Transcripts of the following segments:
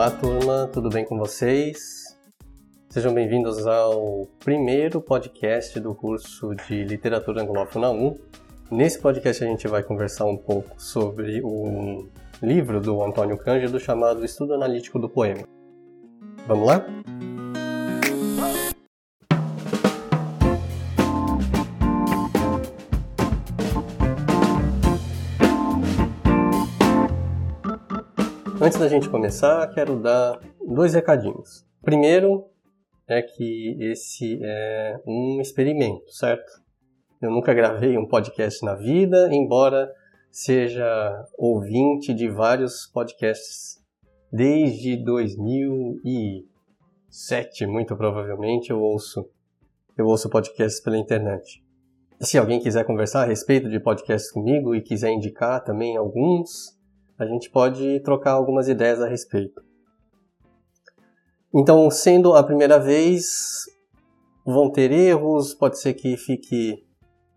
Olá, turma, tudo bem com vocês? Sejam bem-vindos ao primeiro podcast do curso de Literatura Anglófona 1. Nesse podcast a gente vai conversar um pouco sobre um livro do Antônio Cândido chamado Estudo Analítico do Poema. Vamos lá? Antes da gente começar, quero dar dois recadinhos. Primeiro é que esse é um experimento, certo? Eu nunca gravei um podcast na vida, embora seja ouvinte de vários podcasts desde 2007, muito provavelmente eu ouço eu ouço podcasts pela internet. Se alguém quiser conversar a respeito de podcasts comigo e quiser indicar também alguns, a gente pode trocar algumas ideias a respeito. Então, sendo a primeira vez, vão ter erros, pode ser que fique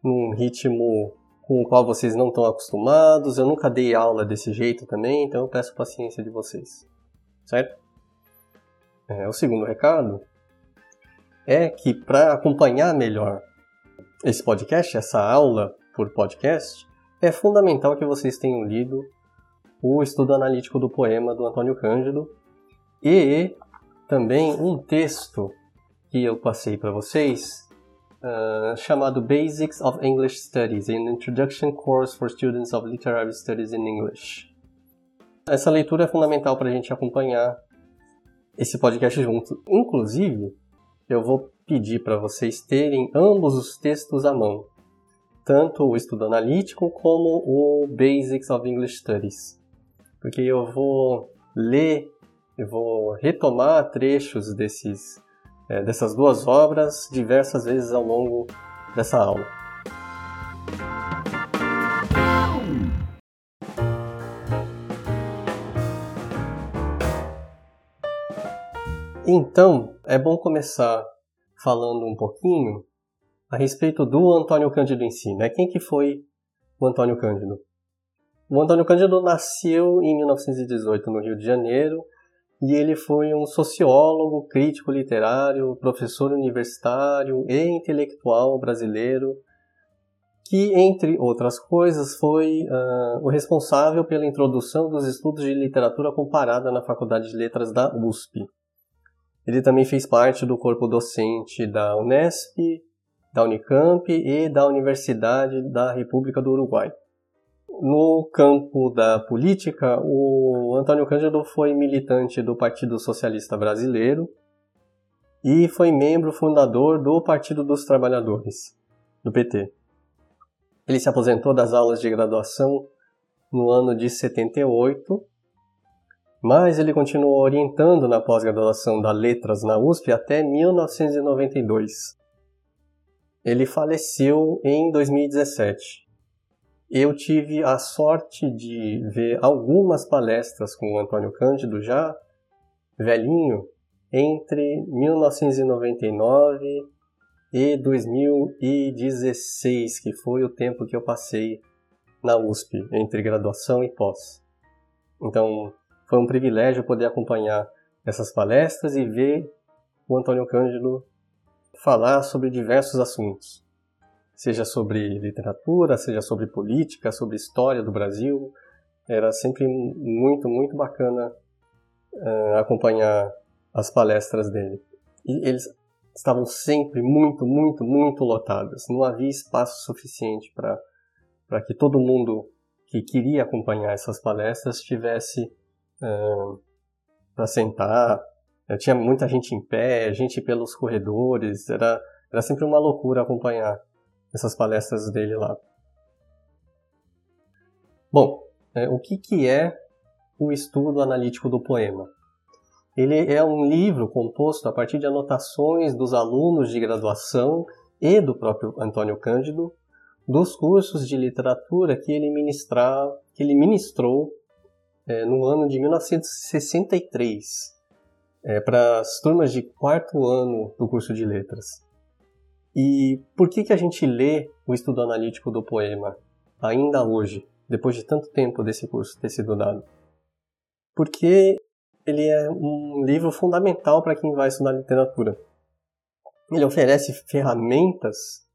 num ritmo com o qual vocês não estão acostumados. Eu nunca dei aula desse jeito também, então eu peço paciência de vocês, certo? É, o segundo recado é que para acompanhar melhor esse podcast, essa aula por podcast, é fundamental que vocês tenham lido o estudo analítico do poema do Antônio Cândido e também um texto que eu passei para vocês uh, chamado Basics of English Studies, an Introduction Course for Students of Literary Studies in English. Essa leitura é fundamental para a gente acompanhar esse podcast junto. Inclusive, eu vou pedir para vocês terem ambos os textos à mão, tanto o estudo analítico como o Basics of English Studies porque eu vou ler, eu vou retomar trechos desses, é, dessas duas obras diversas vezes ao longo dessa aula. Então, é bom começar falando um pouquinho a respeito do Antônio Cândido em si, né? Quem que foi o Antônio Cândido? O Antônio Cândido nasceu em 1918 no Rio de Janeiro e ele foi um sociólogo, crítico literário, professor universitário e intelectual brasileiro que, entre outras coisas, foi uh, o responsável pela introdução dos estudos de literatura comparada na Faculdade de Letras da USP. Ele também fez parte do corpo docente da Unesp, da Unicamp e da Universidade da República do Uruguai. No campo da política, o Antônio Cândido foi militante do Partido Socialista Brasileiro e foi membro fundador do Partido dos Trabalhadores, do PT. Ele se aposentou das aulas de graduação no ano de 78, mas ele continuou orientando na pós-graduação da Letras na USP até 1992. Ele faleceu em 2017 eu tive a sorte de ver algumas palestras com o Antônio Cândido já velhinho entre 1999 e 2016, que foi o tempo que eu passei na USP, entre graduação e pós. Então, foi um privilégio poder acompanhar essas palestras e ver o Antônio Cândido falar sobre diversos assuntos seja sobre literatura, seja sobre política, sobre história do Brasil. Era sempre muito, muito bacana uh, acompanhar as palestras dele. E eles estavam sempre muito, muito, muito lotadas. Não havia espaço suficiente para que todo mundo que queria acompanhar essas palestras tivesse uh, para sentar. Eu tinha muita gente em pé, gente pelos corredores, era, era sempre uma loucura acompanhar essas palestras dele lá. Bom, é, o que, que é o estudo analítico do poema? Ele é um livro composto a partir de anotações dos alunos de graduação e do próprio Antônio Cândido dos cursos de literatura que ele, ministrar, que ele ministrou é, no ano de 1963 é, para as turmas de quarto ano do curso de letras. E por que, que a gente lê o estudo analítico do poema ainda hoje, depois de tanto tempo desse curso ter sido dado? Porque ele é um livro fundamental para quem vai estudar literatura. Ele oferece ferramentas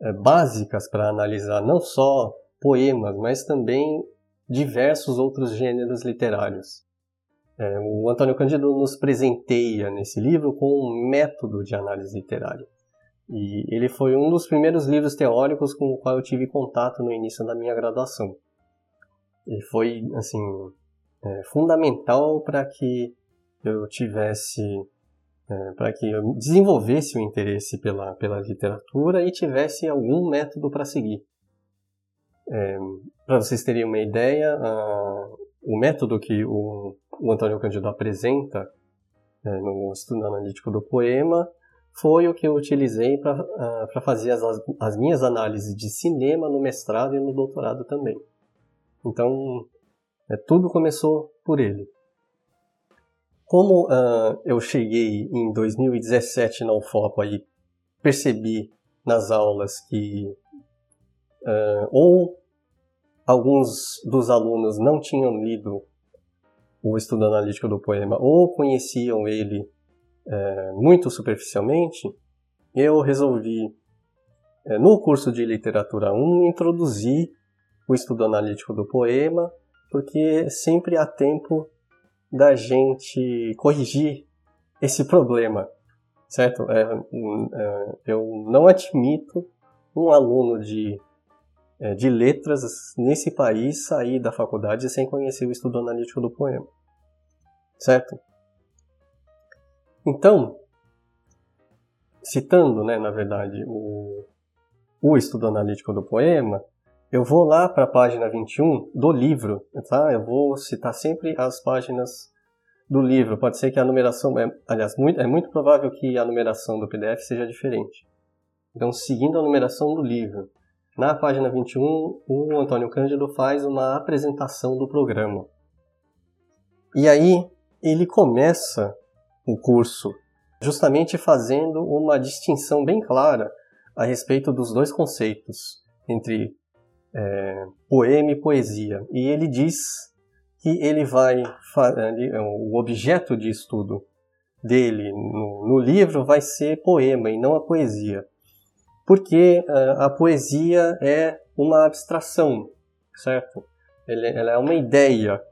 é, básicas para analisar não só poemas, mas também diversos outros gêneros literários. É, o Antônio Cândido nos presenteia nesse livro com um método de análise literária. E ele foi um dos primeiros livros teóricos com o qual eu tive contato no início da minha graduação. Ele foi, assim, é, fundamental para que eu tivesse, é, para que eu desenvolvesse o interesse pela, pela literatura e tivesse algum método para seguir. É, para vocês terem uma ideia, a, o método que o, o Antônio Cândido apresenta é, no estudo analítico do poema foi o que eu utilizei para uh, fazer as, as minhas análises de cinema no mestrado e no doutorado também. Então, é, tudo começou por ele. Como uh, eu cheguei em 2017 na UFOP e percebi nas aulas que uh, ou alguns dos alunos não tinham lido o estudo analítico do poema ou conheciam ele uh, muito superficialmente, eu resolvi, no curso de literatura 1, introduzir o estudo analítico do poema porque sempre há tempo da gente corrigir esse problema, certo? É, é, eu não admito um aluno de, é, de letras nesse país sair da faculdade sem conhecer o estudo analítico do poema, certo? Então, citando, né, na verdade, o, o estudo analítico do poema, eu vou lá para a página 21 do livro, tá? Eu vou citar sempre as páginas do livro. Pode ser que a numeração, é, aliás, muito, é muito provável que a numeração do PDF seja diferente. Então, seguindo a numeração do livro, na página 21, o Antônio Cândido faz uma apresentação do programa. E aí, ele começa o curso justamente fazendo uma distinção bem clara a respeito dos dois conceitos entre é, poema e poesia. E ele diz que ele vai é, o objeto de estudo dele no, no, livro vai ser poema e não a poesia, porque a, é, a poesia é uma abstração, certo? Ela é uma ideia,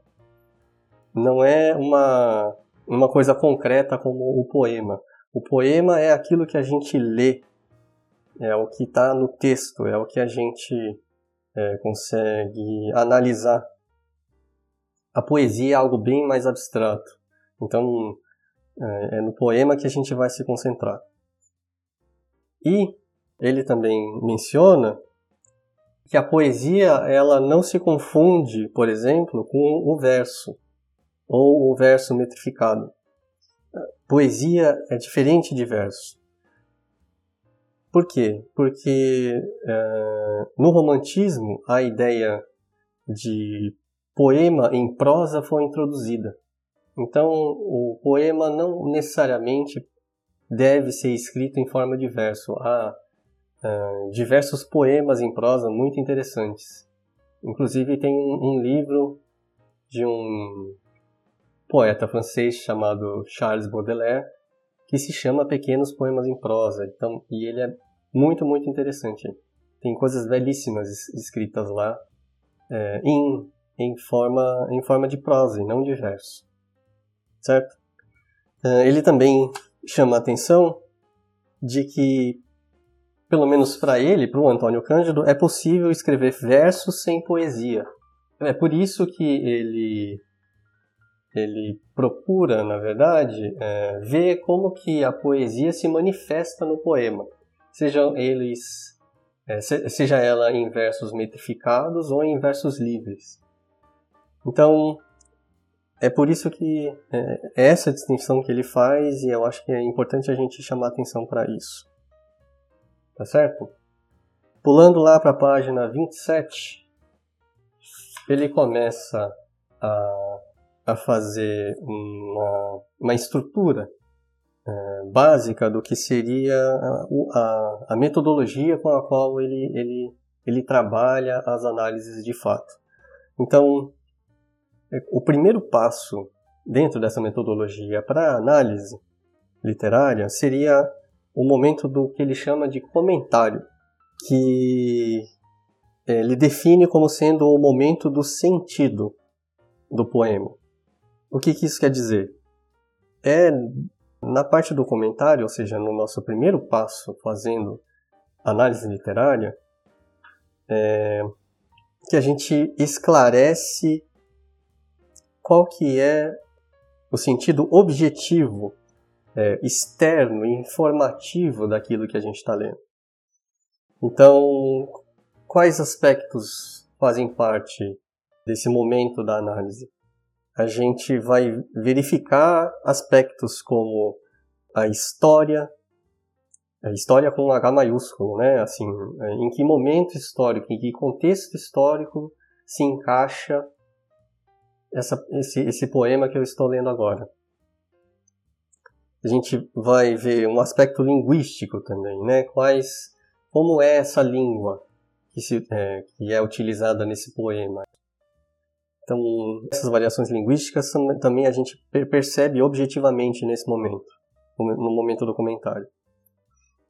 não é uma uma coisa concreta como o poema. O poema é aquilo que a gente lê, é o que está no texto, é o que a gente é, consegue analisar. A poesia é algo bem mais abstrato. Então, é, é no poema que a gente vai se concentrar. E ele também menciona que a poesia ela não se confunde, por exemplo, com o verso ou o verso metrificado. Poesia é diferente de verso. Por quê? Porque é, no romantismo a ideia de poema em prosa foi introduzida. Então o poema não necessariamente deve ser escrito em forma de verso. Há é, diversos poemas em prosa muito interessantes. Inclusive tem um livro de um poeta francês chamado Charles Baudelaire que se chama Pequenos Poemas em Prosa. Então, e ele é muito, muito interessante. Tem coisas belíssimas escritas lá é, em, em, forma, em forma de prosa e não de verso. Certo? É, ele também chama a atenção de que, pelo menos para ele, para o Antônio Cândido, é possível escrever versos sem poesia. É por isso que ele ele procura, na verdade, é, ver como que a poesia se manifesta no poema, sejam eles, é, seja ela em versos metrificados ou em versos livres. Então, é por isso que é, é essa distinção que ele faz e eu acho que é importante a gente chamar atenção para isso. Tá certo? Pulando lá para a página 27, ele começa a a fazer uma, uma estrutura é, básica do que seria a, a, a, metodologia com a qual ele, ele, ele trabalha as análises de fato. Então, é, o primeiro passo dentro dessa metodologia para análise literária seria o momento do que ele chama de comentário, que é, ele define como sendo o momento do sentido do poema. O que, que isso quer dizer? É na parte do comentário, ou seja, no nosso primeiro passo fazendo análise literária, é, que a gente esclarece qual que é o sentido objetivo, é, externo e informativo daquilo que a gente está lendo. Então, quais aspectos fazem parte desse momento da análise? A gente vai verificar aspectos como a história, a história com H maiúsculo, né? Assim, em que momento histórico, em que contexto histórico se encaixa essa, esse, esse poema que eu estou lendo agora. A gente vai ver um aspecto linguístico também, né? Quais, como é essa língua que, se, é, que é utilizada nesse poema? Então, essas variações linguísticas também a gente percebe objetivamente nesse momento, no momento do comentário.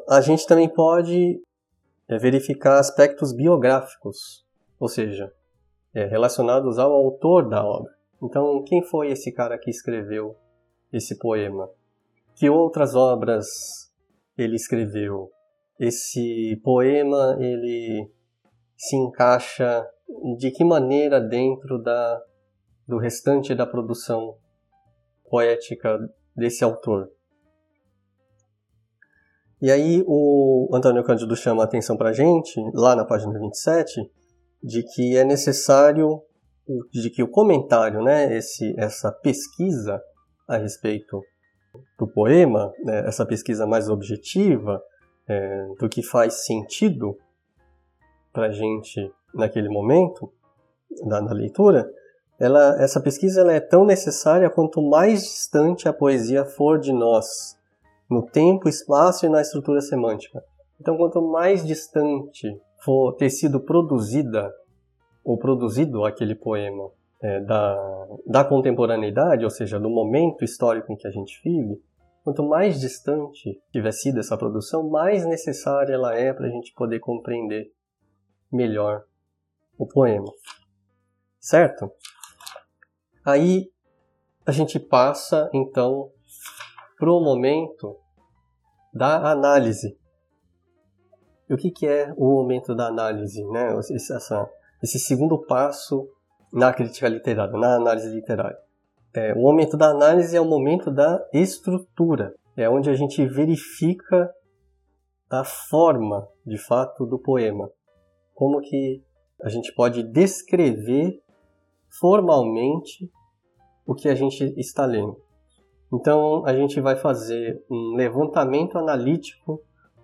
A gente também pode é, verificar aspectos biográficos, ou seja, é, relacionados ao autor da obra. Então, quem foi esse cara que escreveu esse poema? Que outras obras ele escreveu? Esse poema ele se encaixa de que maneira dentro da do restante da produção poética desse autor? E aí o Antônio Cândido chama a atenção para a gente, lá na página 27, de que é necessário, de que o comentário, né, esse, essa pesquisa a respeito do poema, né, essa pesquisa mais objetiva, é, do que faz sentido para a gente naquele momento da, da leitura, ela, essa pesquisa ela é tão necessária quanto mais distante a poesia for de nós, no tempo, espaço e na estrutura semântica. Então, quanto mais distante for ter sido produzida ou produzido aquele poema é, da, da contemporaneidade, ou seja, do momento histórico em que a gente vive, quanto mais distante tiver sido essa produção, mais necessária ela é para a gente poder compreender melhor o poema. Certo? Aí a gente passa então para o momento da análise. E o que, que é o momento da análise? Né? Esse, essa, esse segundo passo na crítica literária, na análise literária. É, o momento da análise é o momento da estrutura, é onde a gente verifica a forma, de fato, do poema. Como que a gente pode descrever formalmente o que a gente está lendo. Então, a gente vai fazer um levantamento analítico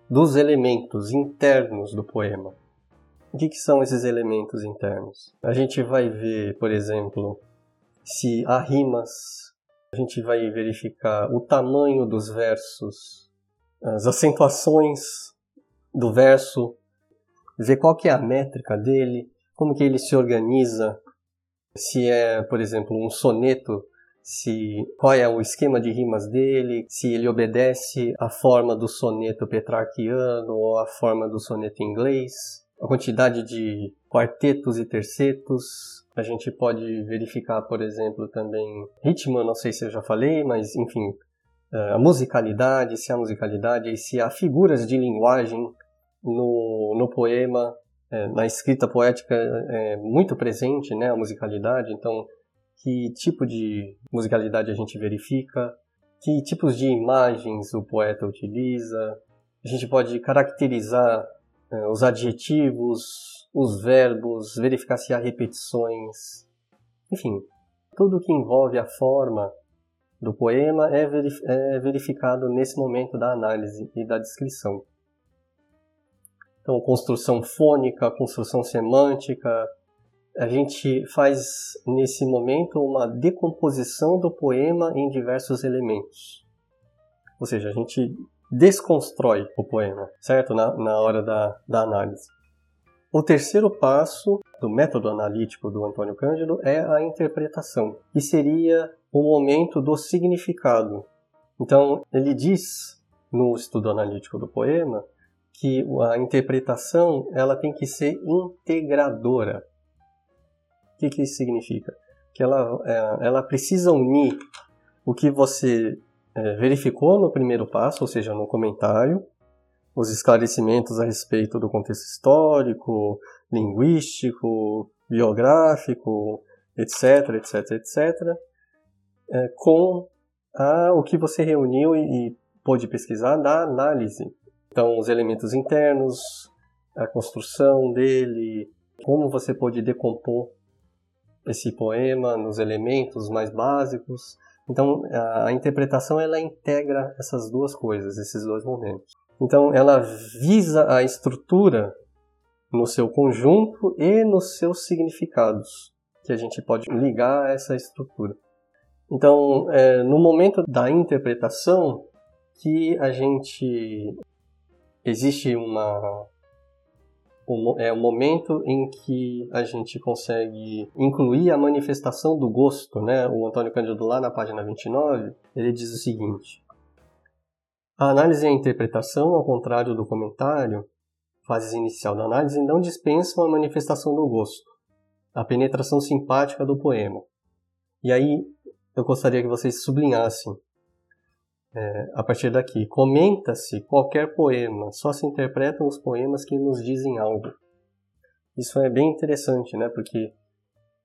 dos elementos internos do poema. O que, que, são esses elementos internos? A gente vai ver, por exemplo, se há rimas, a gente vai verificar o tamanho dos versos, as acentuações do verso, ver qual que é a métrica dele, como que ele se organiza, se é, por exemplo, um soneto, se qual é o esquema de rimas dele, se ele obedece à forma do soneto petrarquiano ou à forma do soneto inglês, a quantidade de quartetos e tercetos. A gente pode verificar, por exemplo, também ritmo, não sei se eu já falei, mas enfim, eh, a musicalidade, se há musicalidade e se há figuras de linguagem no, no poema, é, na escrita poética é muito presente né, a musicalidade, então que tipo de musicalidade a gente verifica, que tipos de imagens o poeta utiliza, a gente pode caracterizar é, os adjetivos, os verbos, verificar se há repetições, enfim, tudo que envolve a forma do poema é, é verificado nesse momento da análise e da descrição. Então, construção fônica, construção semântica. A gente faz nesse momento uma decomposição do poema em diversos elementos. Ou seja, a gente desconstrói o poema, certo? Na, na hora da, da análise. O terceiro passo do método analítico do Antônio Cândido é a interpretação, que seria o momento do significado. Então, ele diz no estudo analítico do poema que a interpretação ela tem que ser integradora. O que, que isso significa? Que ela, é, ela precisa unir o que você é, verificou no primeiro passo, ou seja, no comentário, os esclarecimentos a respeito do contexto histórico, linguístico, biográfico, etc, etc, etc, é, com a, o que você reuniu e, e pôde pesquisar na análise. Então, os elementos internos, a construção dele, como você pode decompor esse poema nos elementos mais básicos. Então, a, interpretação ela integra essas duas coisas, esses dois momentos. Então, ela visa a estrutura no seu conjunto e nos seus significados, que a gente pode ligar a essa estrutura. Então, é, no momento da interpretação, que a gente existe uma um, é um momento em que a gente consegue incluir a manifestação do gosto, né? O Antônio Cândido lá na página 29, ele diz o seguinte: A análise e a interpretação, ao contrário do comentário, fases inicial da análise não dispensam a manifestação do gosto, a penetração simpática do poema. E aí eu gostaria que vocês sublinhassem é, a partir daqui. Comenta-se qualquer poema, só se interpretam os poemas que nos dizem algo. Isso é bem interessante, né? Porque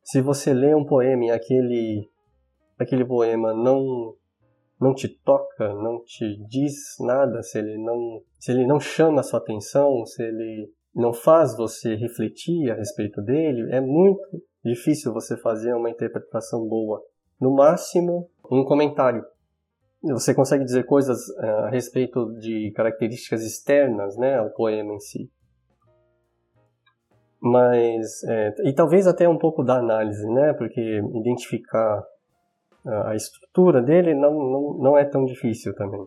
se você lê um poema e aquele, aquele poema não não te toca, não te diz nada, se ele não, se ele não chama a sua atenção, se ele não faz você refletir a respeito dele, é muito difícil você fazer uma interpretação boa. No máximo, um comentário. Você consegue dizer coisas eh, a respeito de características externas, né, ao poema em si. Mas, é, e talvez até um pouco da análise, né, porque identificar a estrutura dele não, não, não é tão difícil também.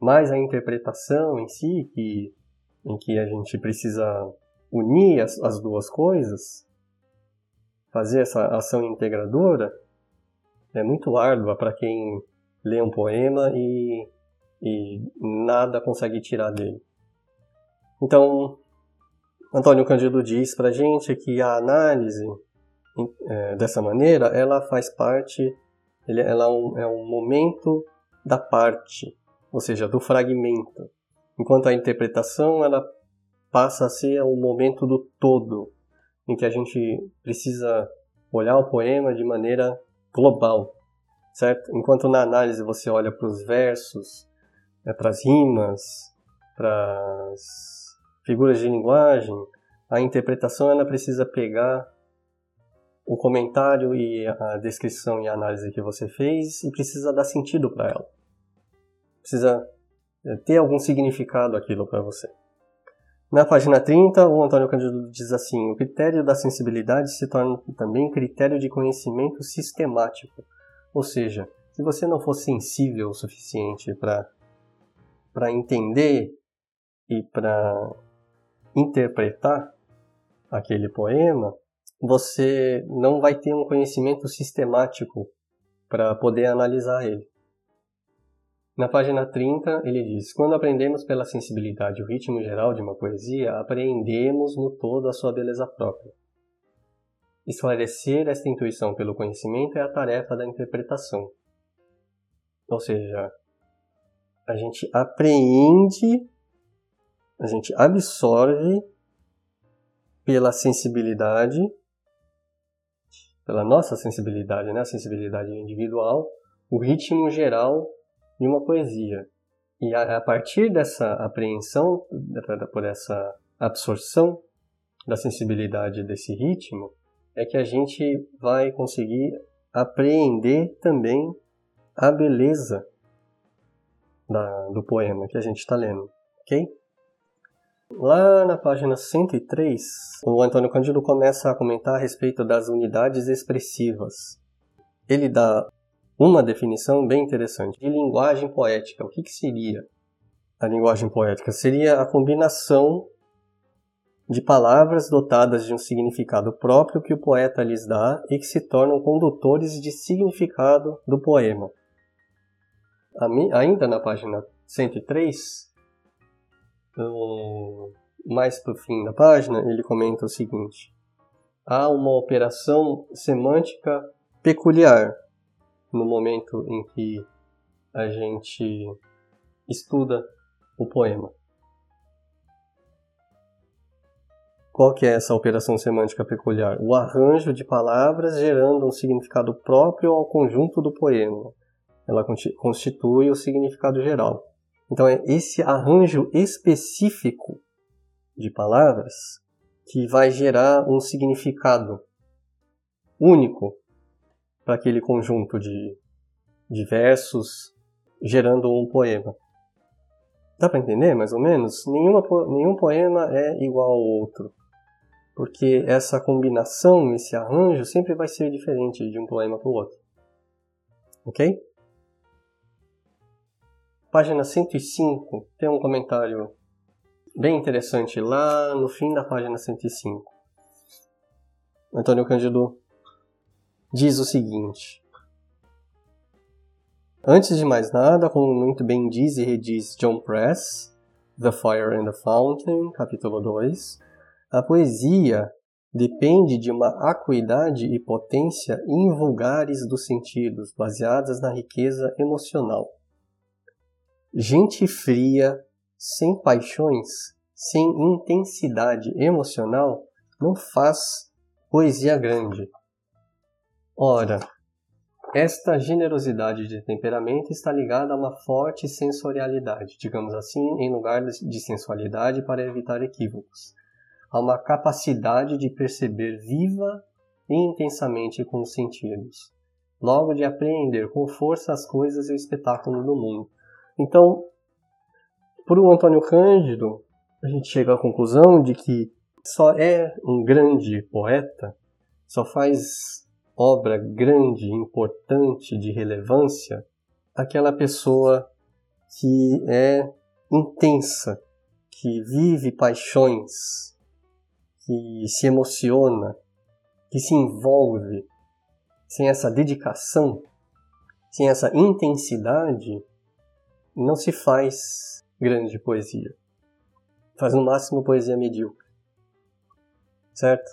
Mas a interpretação em si, que, em que a gente precisa unir as, as duas coisas, fazer essa ação integradora, é muito árdua para quem lê um poema e, e nada consegue tirar dele. Então, Antônio Cândido diz para gente que a análise é, dessa maneira ela faz parte ela é um, é um momento da parte, ou seja, do fragmento. Enquanto a interpretação ela passa a ser o momento do todo, em que a gente precisa olhar o poema de maneira global, certo? Enquanto na análise você olha para os versos, né, para as rimas, para as figuras de linguagem, a interpretação ela precisa pegar o comentário e a descrição e a análise que você fez e precisa dar sentido para ela. Precisa é, ter algum significado aquilo para você. Na página 30, o Antônio Cândido diz assim: o critério da sensibilidade se torna também critério de conhecimento sistemático. Ou seja, se você não for sensível o suficiente para entender e para interpretar aquele poema, você não vai ter um conhecimento sistemático para poder analisar ele. Na página 30, ele diz: Quando aprendemos pela sensibilidade o ritmo geral de uma poesia, apreendemos no todo a sua beleza própria. Esclarecer esta intuição pelo conhecimento é a tarefa da interpretação. Ou seja, a gente apreende, a gente absorve pela sensibilidade pela nossa sensibilidade, né, a sensibilidade individual, o ritmo geral de uma poesia. E a, a partir dessa apreensão, por essa absorção da sensibilidade desse ritmo, é que a gente vai conseguir apreender também a beleza da, do poema que a gente está lendo, ok? Lá na página 103, o Antônio Cândido começa a comentar a respeito das unidades expressivas. Ele dá uma definição bem interessante de linguagem poética. O que, que seria a linguagem poética? Seria a combinação de palavras dotadas de um significado próprio que o poeta lhes dá e que se tornam condutores de significado do poema. Ainda na página 103, mais para o fim da página, ele comenta o seguinte: há uma operação semântica peculiar no momento em que a gente estuda o poema. Qual que é essa operação semântica peculiar? O arranjo de palavras gerando um significado próprio ao conjunto do poema. Ela constitui o significado geral. Então é esse arranjo específico de palavras que vai gerar um significado único para aquele conjunto de, de versos, gerando um poema. Dá para entender, mais ou menos? Nenhuma, nenhum poema é igual ao outro, porque essa combinação, esse arranjo, sempre vai ser diferente de um poema para o outro. Ok? Página 105 tem um comentário bem interessante lá no fim da página 105. Antônio Cândido diz o seguinte: Antes de mais nada, como muito bem diz e rediz John Press, The Fire and the Fountain, capítulo 2, a poesia depende de uma acuidade e potência invulgares dos sentidos, baseadas na riqueza emocional. Gente fria, sem paixões, sem intensidade emocional, não faz poesia grande. Ora, esta generosidade de temperamento está ligada a uma forte sensorialidade, digamos assim, em lugar de sensualidade para evitar equívocos. A uma capacidade de perceber viva e intensamente com os sentidos. Logo de apreender com força as coisas e o espetáculo do mundo. Então, por o Antônio Cândido, a gente chega à conclusão de que só é um grande poeta, só faz obra grande, importante, de relevância, aquela pessoa que é intensa, que vive paixões, que se emociona, que se envolve. Sem essa dedicação, sem essa intensidade, não se faz grande poesia. Faz no máximo poesia medíocre. Certo?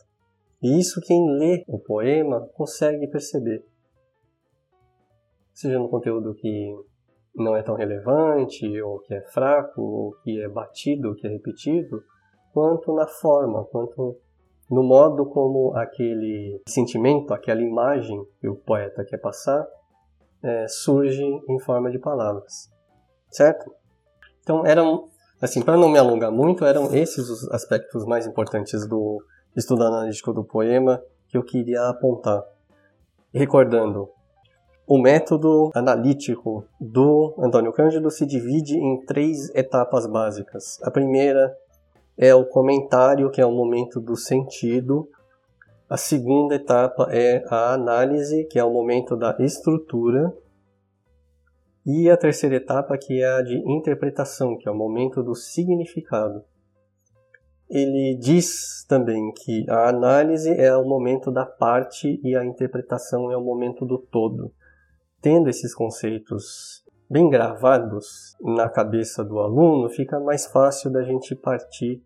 E isso quem lê o poema consegue perceber. Seja no conteúdo que não é tão relevante, ou que é fraco, ou que é batido, ou que é repetido, quanto na forma, quanto no modo como aquele sentimento, aquela imagem que o poeta quer passar, é, surge em forma de palavras. Certo? Então, eram, assim, para não me alongar muito, eram esses os aspectos mais importantes do estudo analítico do poema que eu queria apontar. Recordando, o método analítico do Antônio Cândido se divide em três etapas básicas. A primeira é o comentário, que é o momento do sentido. A segunda etapa é a análise, que é o momento da estrutura. E a terceira etapa, que é a de interpretação, que é o momento do significado ele diz também que a análise é o momento da parte e a interpretação é o momento do todo. Tendo esses conceitos bem gravados na cabeça do aluno, fica mais fácil da gente partir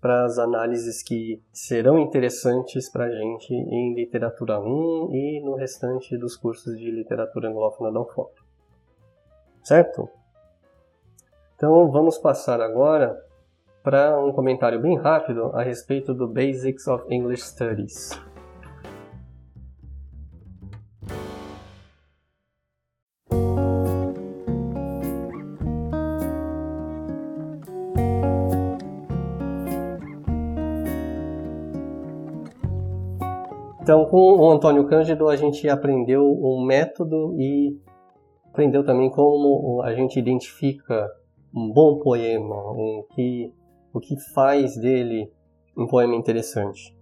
para as análises que serão interessantes para a gente em Literatura 1 e no restante dos cursos de Literatura Anglófona da UFOP. Certo? Então vamos passar agora para um comentário bem rápido a respeito do Basics of English Studies. Antônio Cândido, a gente aprendeu um método e aprendeu também como a gente identifica um bom poema, um que o que faz dele um poema interessante.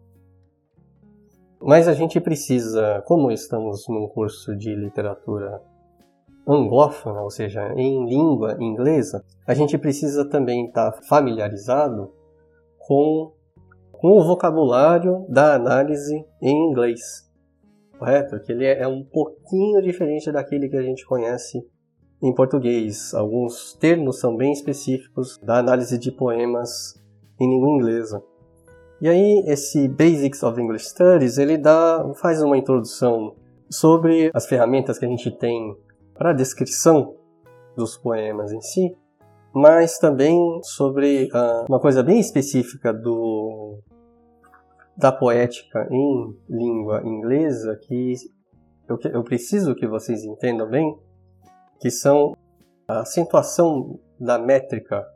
Mas a gente precisa, como estamos num curso de literatura anglófona, ou seja, em língua inglesa, a gente precisa também estar familiarizado com com o vocabulário da análise em inglês. Correto? Que ele é um pouquinho diferente daquele que a gente conhece em português. Alguns termos são bem específicos da análise de poemas em língua inglesa. E aí esse Basics of English Studies, ele dá, faz uma introdução sobre as ferramentas que a gente tem para a descrição dos poemas em si, mas também sobre uh, uma coisa bem específica do da poética em língua inglesa que eu, eu preciso que vocês entendam bem, que são a acentuação da métrica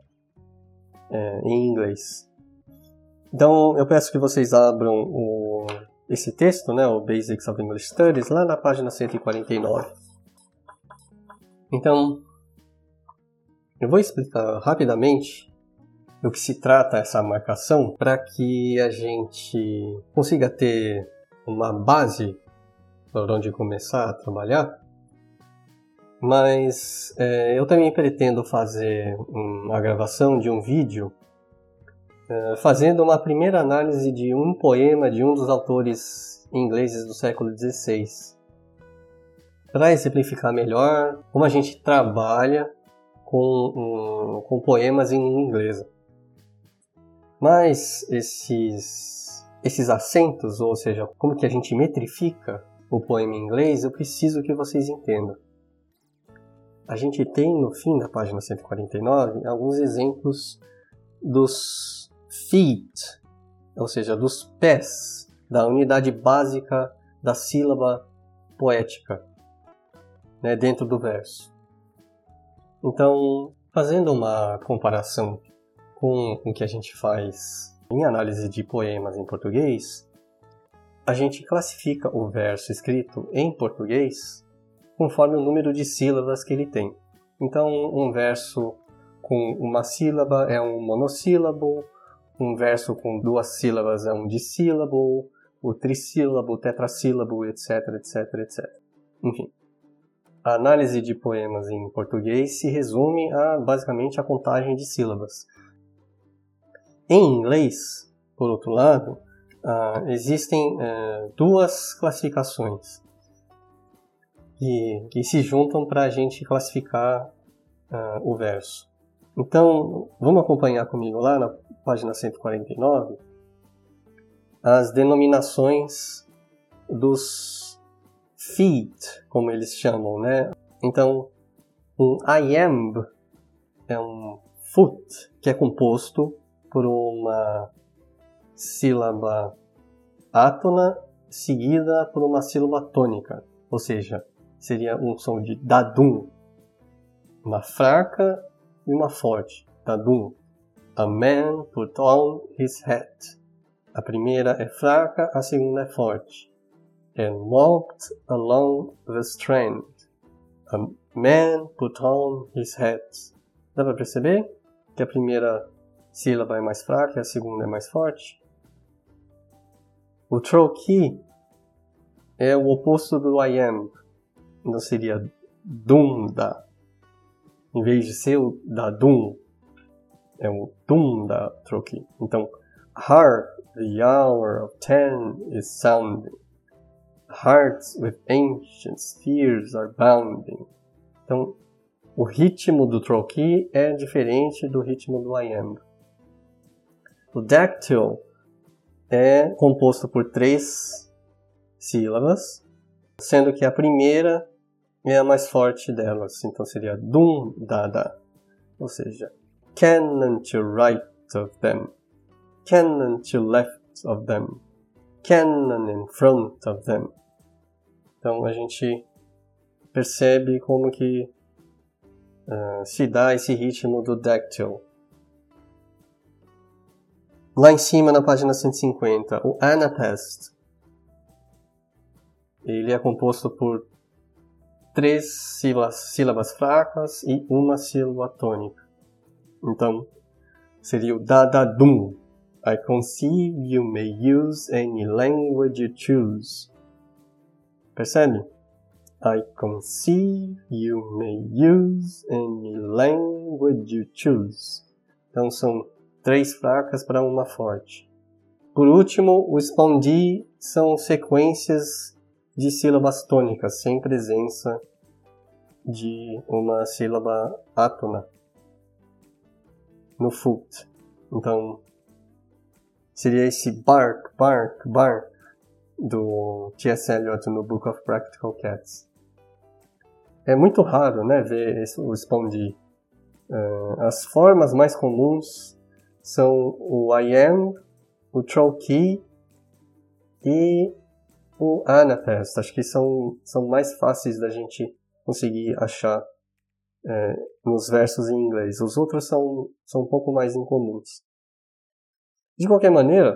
é, em inglês. Então, eu peço que vocês abram o, esse texto, né, o Basics of English Studies, lá na página 149. Então, eu vou explicar rapidamente do que se trata essa marcação para que a gente consiga ter uma base por onde começar a trabalhar. Mas é, eu também pretendo fazer uma gravação de um vídeo é, fazendo uma primeira análise de um poema de um dos autores ingleses do século XVI. Para exemplificar melhor como a gente trabalha com, um, com poemas em língua inglesa. Mas esses, esses acentos, ou seja, como que a gente metrifica o poema em inglês, eu preciso que vocês entendam. A gente tem no fim da página 149 alguns exemplos dos feet, ou seja, dos pés da unidade básica da sílaba poética né, dentro do verso. Então, fazendo uma comparação com o que a gente faz em análise de poemas em português, a gente classifica o verso escrito em português conforme o número de sílabas que ele tem. Então, um verso com uma sílaba é um monossílabo, um verso com duas sílabas é um dissílabo, o trissílabo, o tetrassílabo, etc, etc, etc. Enfim, a análise de poemas em português se resume a basicamente a contagem de sílabas. Em inglês, por outro lado, uh, existem uh, duas classificações que, que se juntam para a gente classificar uh, o verso. Então, vamos acompanhar comigo lá na página 149, as denominações dos feet, como eles chamam, né? Então, um iamb é um foot, que é composto por uma sílaba átona seguida por uma sílaba tônica, ou seja, seria um som de dadum, uma fraca e uma forte, dadum. A man put on his hat. A primeira é fraca, a segunda é forte. And walked along the strand. A man put on his hat. Dá para perceber que a primeira sílaba é mais fraca e a segunda é mais forte? O troquee é o oposto do I am. Então seria dunda. Em vez de ser o da dum, é o tum da troquee. Então, hark, the hour of ten is sounding. Hearts with ancient spheres are bounding. Então, o ritmo do troquee é diferente do ritmo do iamb. O dactyl é composto por três sílabas, sendo que a primeira é a mais forte delas, então seria dum dada, ou seja, cannon to right of them, cannon to left of them, cannon in front of them. Então a gente percebe como que uh, se dá esse ritmo do dactyl. Lá em cima, na página 150, o Anapest. Ele é composto por três sílabas, sílabas fracas e uma sílaba tônica. Então, seria o dadadum. I conceive you may use any language you choose. Percebe? I conceive you may use any language you choose. Então são três fracas para uma forte. por último, o spondi são sequências de sílabas tônicas, sem presença de uma sílaba átona no foot. Então, seria esse bark, bark, bark do T.S. Eliot no Book of Practical Cats. É muito raro, né, ver o spondi. Uh, as formas mais comuns são o I am, o trochee e o anapest. Acho que são, são mais fáceis da gente conseguir achar é, nos versos em inglês. Os outros são, são um pouco mais incomuns. De qualquer maneira,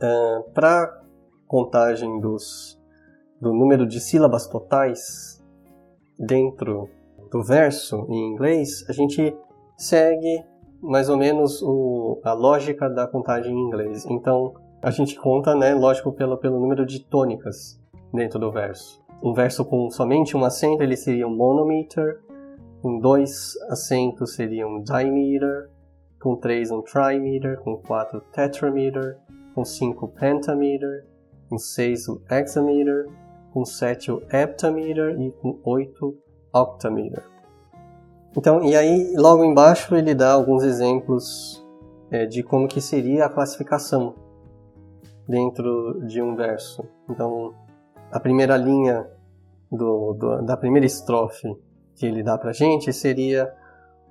é, para contagem dos, do número de sílabas totais dentro do verso em inglês, a gente segue mais ou menos o, a lógica da contagem em inglês. Então, a gente conta, né, lógico, pelo, pelo número de tônicas dentro do verso. Um verso com somente um acento, ele seria um monometer. Com dois acentos, seria um dimeter. Com três, um trimeter. Com quatro, tetrameter. Com cinco, pentameter. Com seis, o hexameter. Com sete, o heptameter. E com oito, octameter. Então, e aí, logo embaixo, ele dá alguns exemplos é, de como que seria a classificação dentro de um verso. Então, a primeira linha do, do, da primeira estrofe que ele dá pra gente seria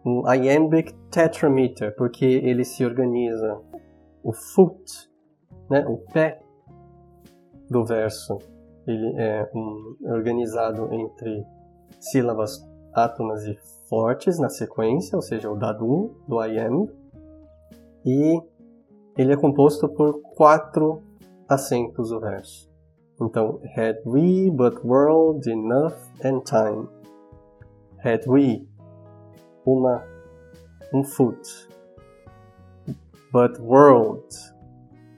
um iambic tetrameter, porque ele se organiza o foot, né, o pé do verso, ele é um, organizado entre sílabas átonas e fortes na sequência, ou seja, o dado 1 do iamb, e ele é composto por quatro acentos o verso. Então, had we but world enough and time. Had we uma um foot. But world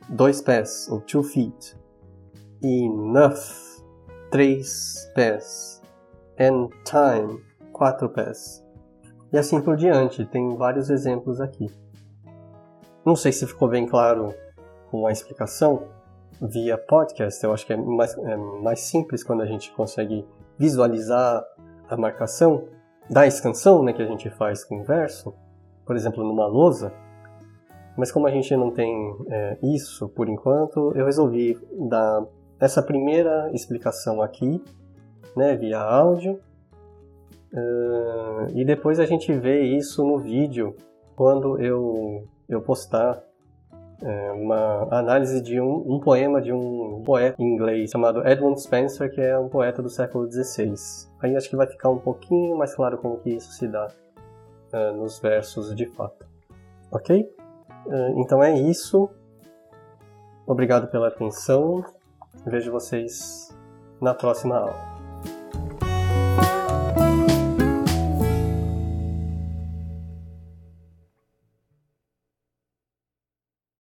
dois pés ou two feet. Enough três pés. And time quatro pés. E assim por diante, tem vários exemplos aqui. Não sei se ficou bem claro com a explicação, via podcast, eu acho que é mais, é mais simples quando a gente consegue visualizar a marcação da extensão né, que a gente faz com o verso, por exemplo, numa lousa. Mas como a gente não tem é, isso por enquanto, eu resolvi dar essa primeira explicação aqui, né, via áudio, e depois a gente vê isso no vídeo quando eu, eu postar é uma análise de um, um, poema de um poeta inglês chamado Edmund Spenser, que é um poeta do século XVI. Aí acho que vai ficar um pouquinho mais claro como que isso se dá uh, nos versos de fato. Ok? Uh, então é isso. Obrigado pela atenção. Vejo vocês na próxima aula.